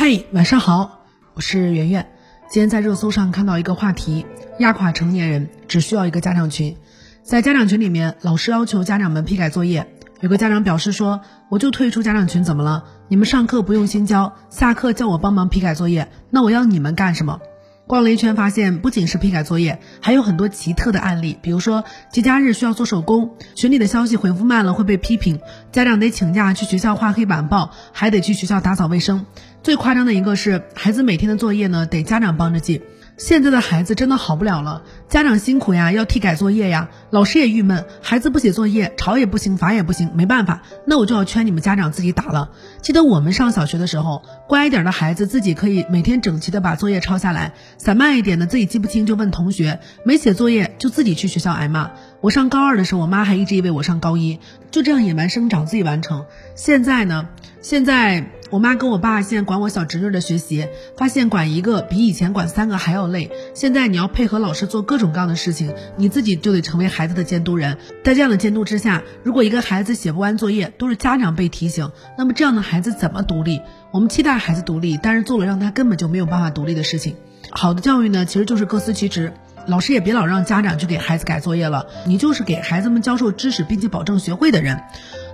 嗨，晚上好，我是圆圆。今天在热搜上看到一个话题：压垮成年人只需要一个家长群。在家长群里面，老师要求家长们批改作业。有个家长表示说：“我就退出家长群，怎么了？你们上课不用心教，下课叫我帮忙批改作业，那我要你们干什么？”逛了一圈，发现不仅是批改作业，还有很多奇特的案例。比如说节假日需要做手工，群里的消息回复慢了会被批评，家长得请假去学校画黑板报，还得去学校打扫卫生。最夸张的一个是，孩子每天的作业呢得家长帮着记。现在的孩子真的好不了了，家长辛苦呀，要替改作业呀，老师也郁闷，孩子不写作业，吵也不行，罚也不行，没办法，那我就要劝你们家长自己打了。记得我们上小学的时候，乖一点的孩子自己可以每天整齐的把作业抄下来，散漫一点的自己记不清就问同学，没写作业就自己去学校挨骂。我上高二的时候，我妈还一直以为我上高一，就这样野蛮生长，自己完成。现在呢？现在我妈跟我爸现在管我小侄女的学习，发现管一个比以前管三个还要累。现在你要配合老师做各种各样的事情，你自己就得成为孩子的监督人。在这样的监督之下，如果一个孩子写不完作业，都是家长被提醒，那么这样的孩子怎么独立？我们期待孩子独立，但是做了让他根本就没有办法独立的事情。好的教育呢，其实就是各司其职。老师也别老让家长去给孩子改作业了，你就是给孩子们教授知识并且保证学会的人。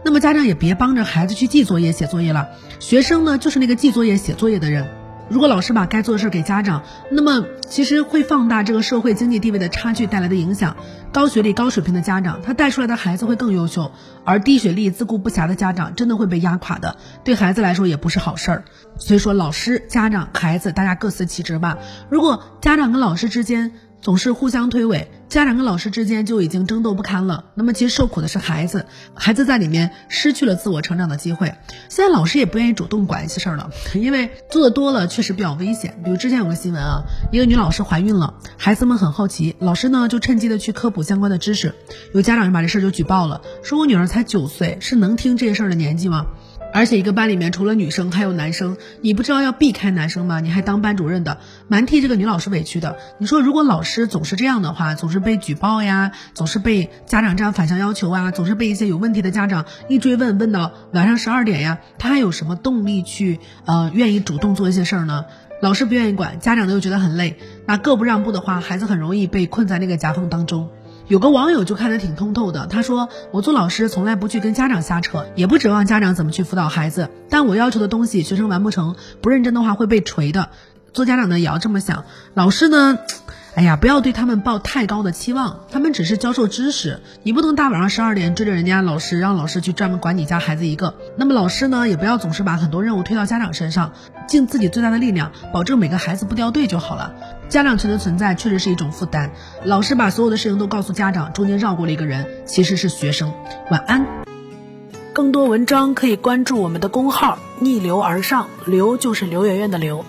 那么家长也别帮着孩子去记作业、写作业了，学生呢就是那个记作业、写作业的人。如果老师把该做的事给家长，那么其实会放大这个社会经济地位的差距带来的影响。高学历、高水平的家长，他带出来的孩子会更优秀，而低学历、自顾不暇的家长，真的会被压垮的，对孩子来说也不是好事儿。所以说，老师、家长、孩子，大家各司其职吧。如果家长跟老师之间，总是互相推诿，家长跟老师之间就已经争斗不堪了。那么其实受苦的是孩子，孩子在里面失去了自我成长的机会。现在老师也不愿意主动管一些事儿了，因为做的多了确实比较危险。比如之前有个新闻啊，一个女老师怀孕了，孩子们很好奇，老师呢就趁机的去科普相关的知识。有家长就把这事儿就举报了，说我女儿才九岁，是能听这些事儿的年纪吗？而且一个班里面除了女生还有男生，你不知道要避开男生吗？你还当班主任的，蛮替这个女老师委屈的。你说如果老师总是这样的话，总是被举报呀，总是被家长这样反向要求啊，总是被一些有问题的家长一追问问到晚上十二点呀，他还有什么动力去呃愿意主动做一些事儿呢？老师不愿意管，家长呢又觉得很累，那各不让步的话，孩子很容易被困在那个夹缝当中。有个网友就看得挺通透的，他说：“我做老师从来不去跟家长瞎扯，也不指望家长怎么去辅导孩子，但我要求的东西学生完不成，不认真的话会被锤的。做家长的也要这么想，老师呢？”哎呀，不要对他们抱太高的期望，他们只是教授知识，你不能大晚上十二点追着人家老师，让老师去专门管你家孩子一个。那么老师呢，也不要总是把很多任务推到家长身上，尽自己最大的力量，保证每个孩子不掉队就好了。家长群的存在确实是一种负担，老师把所有的事情都告诉家长，中间绕过了一个人，其实是学生。晚安。更多文章可以关注我们的公号“逆流而上”，流就是刘媛媛的刘。